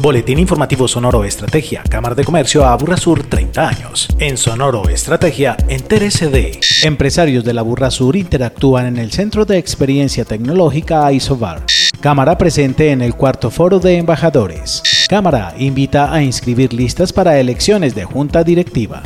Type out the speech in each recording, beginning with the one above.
Boletín Informativo Sonoro Estrategia, Cámara de Comercio a Burra Sur 30 años. En Sonoro Estrategia, entérese de. Empresarios de la Burra Sur interactúan en el Centro de Experiencia Tecnológica ISOBAR. Cámara presente en el cuarto foro de embajadores. Cámara invita a inscribir listas para elecciones de junta directiva.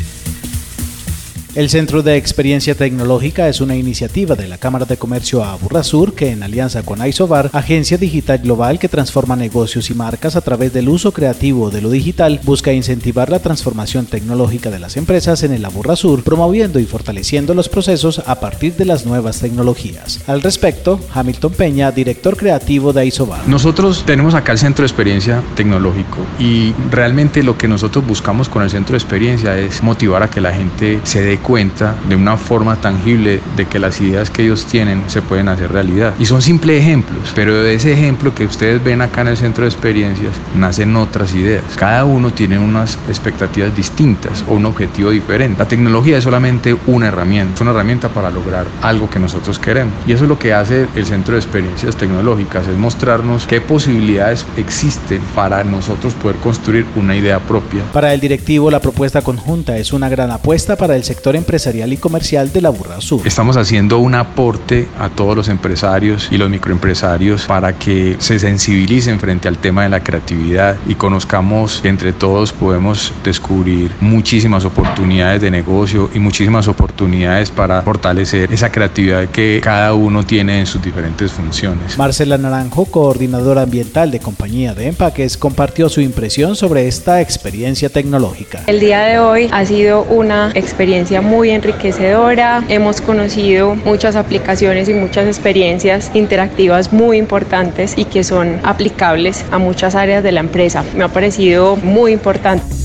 El Centro de Experiencia Tecnológica es una iniciativa de la Cámara de Comercio Sur que en alianza con Isobar, agencia digital global que transforma negocios y marcas a través del uso creativo de lo digital, busca incentivar la transformación tecnológica de las empresas en el Sur, promoviendo y fortaleciendo los procesos a partir de las nuevas tecnologías. Al respecto, Hamilton Peña, director creativo de Isobar. Nosotros tenemos acá el Centro de Experiencia Tecnológico y realmente lo que nosotros buscamos con el Centro de Experiencia es motivar a que la gente se dé cuenta de una forma tangible de que las ideas que ellos tienen se pueden hacer realidad. Y son simples ejemplos, pero de ese ejemplo que ustedes ven acá en el centro de experiencias nacen otras ideas. Cada uno tiene unas expectativas distintas o un objetivo diferente. La tecnología es solamente una herramienta, es una herramienta para lograr algo que nosotros queremos. Y eso es lo que hace el centro de experiencias tecnológicas, es mostrarnos qué posibilidades existen para nosotros poder construir una idea propia. Para el directivo, la propuesta conjunta es una gran apuesta para el sector empresarial y comercial de la Burra Sur. Estamos haciendo un aporte a todos los empresarios y los microempresarios para que se sensibilicen frente al tema de la creatividad y conozcamos que entre todos podemos descubrir muchísimas oportunidades de negocio y muchísimas oportunidades para fortalecer esa creatividad que cada uno tiene en sus diferentes funciones. Marcela Naranjo, coordinadora ambiental de compañía de empaques, compartió su impresión sobre esta experiencia tecnológica. El día de hoy ha sido una experiencia muy enriquecedora. Hemos conocido muchas aplicaciones y muchas experiencias interactivas muy importantes y que son aplicables a muchas áreas de la empresa. Me ha parecido muy importante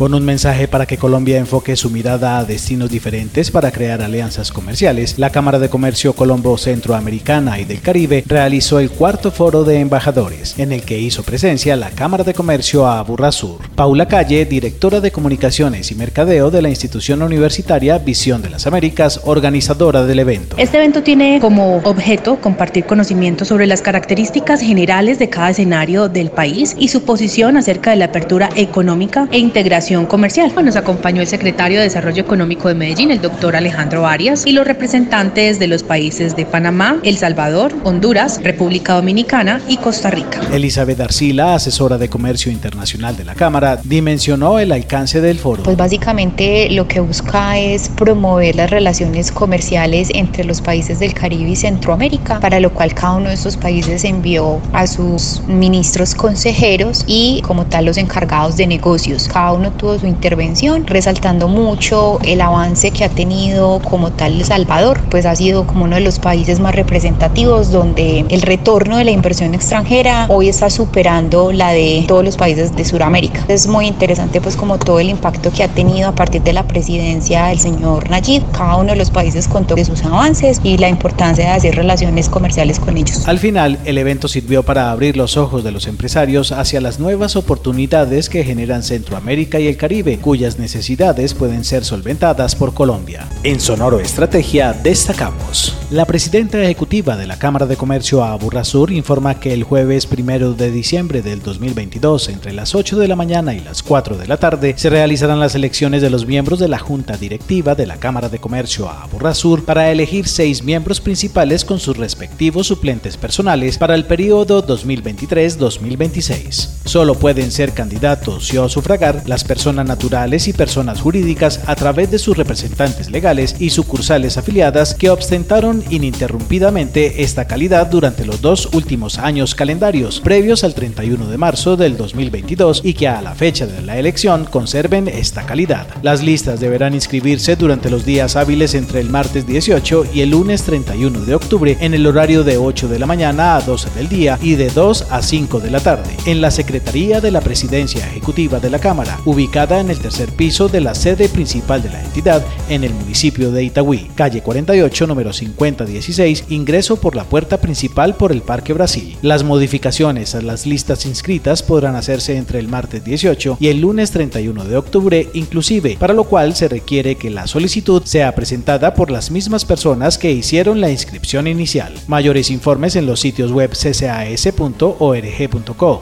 con un mensaje para que Colombia enfoque su mirada a destinos diferentes para crear alianzas comerciales, la Cámara de Comercio Colombo Centroamericana y del Caribe realizó el cuarto foro de embajadores, en el que hizo presencia la Cámara de Comercio Sur. Paula Calle, directora de Comunicaciones y Mercadeo de la institución universitaria Visión de las Américas, organizadora del evento. Este evento tiene como objeto compartir conocimientos sobre las características generales de cada escenario del país y su posición acerca de la apertura económica e integración comercial. Nos acompañó el secretario de Desarrollo Económico de Medellín, el doctor Alejandro Arias, y los representantes de los países de Panamá, El Salvador, Honduras, República Dominicana y Costa Rica. Elizabeth Arcila, asesora de Comercio Internacional de la Cámara, dimensionó el alcance del foro. Pues básicamente lo que busca es promover las relaciones comerciales entre los países del Caribe y Centroamérica, para lo cual cada uno de estos países envió a sus ministros consejeros y como tal los encargados de negocios. Cada uno tuvo su intervención, resaltando mucho el avance que ha tenido como tal El Salvador, pues ha sido como uno de los países más representativos donde el retorno de la inversión extranjera hoy está superando la de todos los países de Sudamérica. Es muy interesante pues como todo el impacto que ha tenido a partir de la presidencia del señor Nayib, cada uno de los países contó de sus avances y la importancia de hacer relaciones comerciales con ellos. Al final, el evento sirvió para abrir los ojos de los empresarios hacia las nuevas oportunidades que generan Centroamérica y el Caribe, cuyas necesidades pueden ser solventadas por Colombia. En Sonoro Estrategia destacamos. La presidenta ejecutiva de la Cámara de Comercio Sur informa que el jueves primero de diciembre del 2022, entre las 8 de la mañana y las 4 de la tarde, se realizarán las elecciones de los miembros de la Junta Directiva de la Cámara de Comercio Sur para elegir seis miembros principales con sus respectivos suplentes personales para el periodo 2023-2026. Solo pueden ser candidatos y o sufragar las personas naturales y personas jurídicas a través de sus representantes legales y sucursales afiliadas que ostentaron ininterrumpidamente esta calidad durante los dos últimos años calendarios previos al 31 de marzo del 2022 y que a la fecha de la elección conserven esta calidad. Las listas deberán inscribirse durante los días hábiles entre el martes 18 y el lunes 31 de octubre en el horario de 8 de la mañana a 12 del día y de 2 a 5 de la tarde en la Secretaría de la Presidencia Ejecutiva de la Cámara, ubicada ubicada en el tercer piso de la sede principal de la entidad en el municipio de Itagüí, calle 48, número 5016, ingreso por la puerta principal por el Parque Brasil. Las modificaciones a las listas inscritas podrán hacerse entre el martes 18 y el lunes 31 de octubre inclusive, para lo cual se requiere que la solicitud sea presentada por las mismas personas que hicieron la inscripción inicial. Mayores informes en los sitios web ccas.org.co,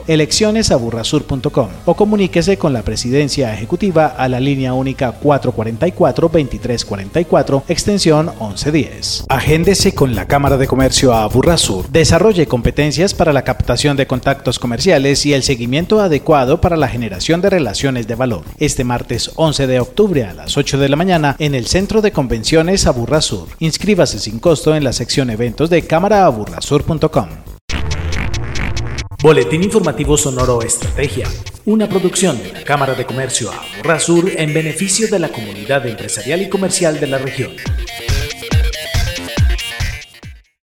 eleccionesaburrasur.com o comuníquese con la presidencia ejecutiva a la línea única 444-2344, extensión 1110. Agéndese con la Cámara de Comercio a Burrasur. Desarrolle competencias para la captación de contactos comerciales y el seguimiento adecuado para la generación de relaciones de valor. Este martes 11 de octubre a las 8 de la mañana en el Centro de Convenciones Aburrasur. Inscríbase sin costo en la sección eventos de cámaraaburrasur.com. Boletín informativo Sonoro Estrategia, una producción de la Cámara de Comercio Aburrasur en beneficio de la comunidad empresarial y comercial de la región.